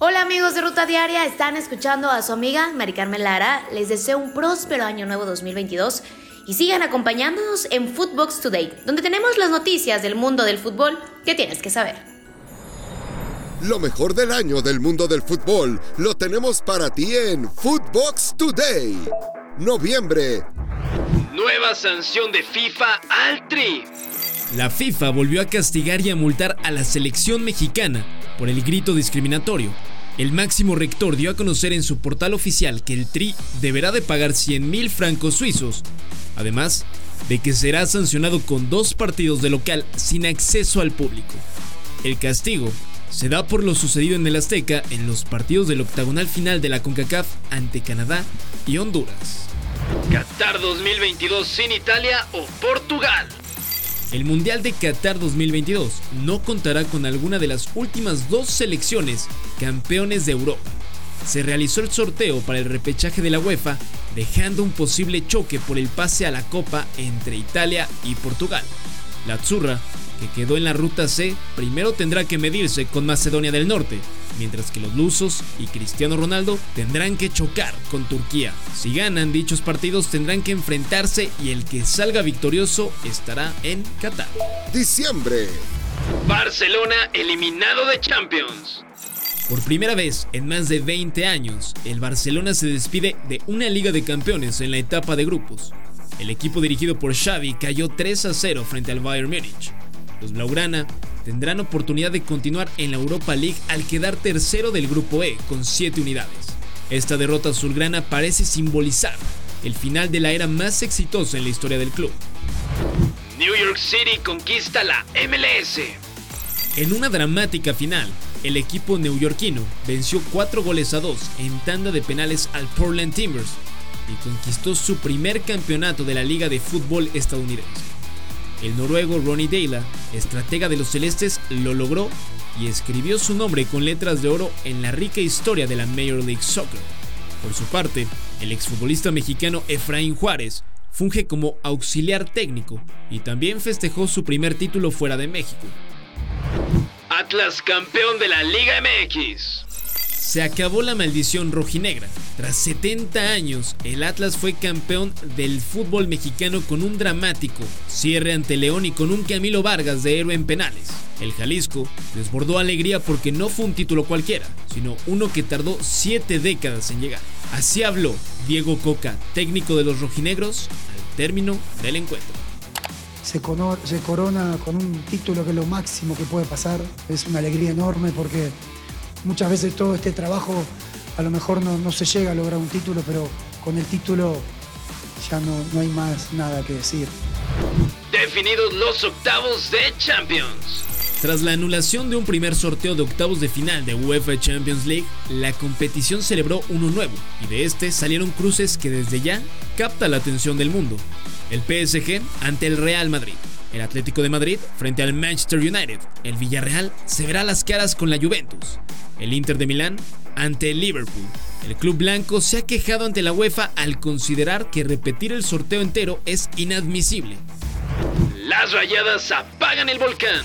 Hola amigos de Ruta Diaria, están escuchando a su amiga Mari Carmen Lara. Les deseo un próspero año nuevo 2022 y sigan acompañándonos en Footbox Today, donde tenemos las noticias del mundo del fútbol que tienes que saber. Lo mejor del año del mundo del fútbol lo tenemos para ti en Footbox Today. Noviembre. Nueva sanción de FIFA al Tri. La FIFA volvió a castigar y a multar a la selección mexicana por el grito discriminatorio. El máximo rector dio a conocer en su portal oficial que el Tri deberá de pagar 100 mil francos suizos, además de que será sancionado con dos partidos de local sin acceso al público. El castigo se da por lo sucedido en el Azteca en los partidos del octagonal final de la CONCACAF ante Canadá y Honduras. Qatar 2022 sin Italia o Portugal. El Mundial de Qatar 2022 no contará con alguna de las últimas dos selecciones campeones de Europa. Se realizó el sorteo para el repechaje de la UEFA, dejando un posible choque por el pase a la Copa entre Italia y Portugal. La Azzurra que quedó en la ruta C, primero tendrá que medirse con Macedonia del Norte, mientras que los lusos y Cristiano Ronaldo tendrán que chocar con Turquía. Si ganan dichos partidos tendrán que enfrentarse y el que salga victorioso estará en Qatar. Diciembre. Barcelona eliminado de Champions. Por primera vez en más de 20 años, el Barcelona se despide de una Liga de Campeones en la etapa de grupos. El equipo dirigido por Xavi cayó 3 a 0 frente al Bayern Múnich. Los Blaugrana tendrán oportunidad de continuar en la Europa League al quedar tercero del grupo E con 7 unidades. Esta derrota azulgrana parece simbolizar el final de la era más exitosa en la historia del club. New York City conquista la MLS. En una dramática final, el equipo neoyorquino venció 4 goles a 2 en tanda de penales al Portland Timbers y conquistó su primer campeonato de la Liga de Fútbol estadounidense. El noruego Ronnie Deila, estratega de los celestes, lo logró y escribió su nombre con letras de oro en la rica historia de la Major League Soccer. Por su parte, el exfutbolista mexicano Efraín Juárez funge como auxiliar técnico y también festejó su primer título fuera de México. Atlas campeón de la Liga MX. Se acabó la maldición rojinegra. Tras 70 años, el Atlas fue campeón del fútbol mexicano con un dramático cierre ante León y con un Camilo Vargas de héroe en penales. El Jalisco desbordó alegría porque no fue un título cualquiera, sino uno que tardó 7 décadas en llegar. Así habló Diego Coca, técnico de los rojinegros, al término del encuentro. Se, se corona con un título que es lo máximo que puede pasar. Es una alegría enorme porque muchas veces todo este trabajo a lo mejor no, se llega a lograr un título, pero con el título ya no, no hay más nada que decir. Definidos los octavos de Champions. Tras la anulación de un primer sorteo de octavos de final de UEFA Champions League, la competición celebró uno nuevo y de este salieron cruces que desde ya capta la atención del mundo. El PSG ante el Real Madrid, el Atlético de Madrid frente al Manchester United, el Villarreal se verá las caras con la Juventus, el Inter de Milán ante el Liverpool. El club blanco se ha quejado ante la UEFA al considerar que repetir el sorteo entero es inadmisible. Las rayadas apagan el volcán.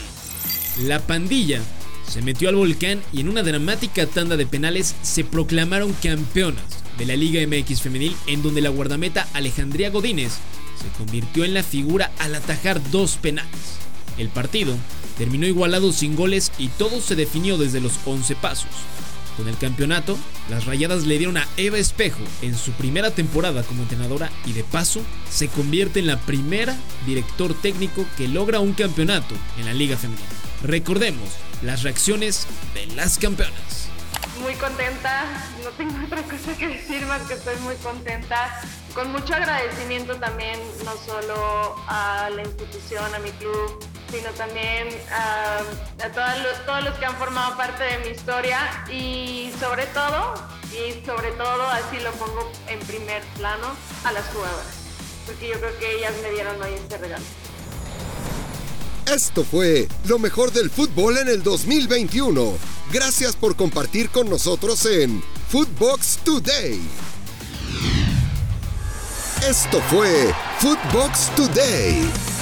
La pandilla se metió al volcán y en una dramática tanda de penales se proclamaron campeonas de la Liga MX femenil en donde la guardameta Alejandría Godínez se convirtió en la figura al atajar dos penales. El partido terminó igualado sin goles y todo se definió desde los 11 pasos. Con el campeonato, las Rayadas le dieron a Eva Espejo en su primera temporada como entrenadora y de paso se convierte en la primera director técnico que logra un campeonato en la Liga Femenina. Recordemos las reacciones de las campeonas. Muy contenta, no tengo otra cosa que decir más que estoy muy contenta, con mucho agradecimiento también, no solo a la institución, a mi club, sino también a, todos, los, que han formado parte de mi historia y sobre todo, y sobre todo, así lo pongo en primer plano, a las jugadoras, porque yo creo que ellas me dieron hoy este regalo. Esto fue lo mejor del fútbol en el 2021. Gracias por compartir con nosotros en Footbox Today. Esto fue Footbox Today.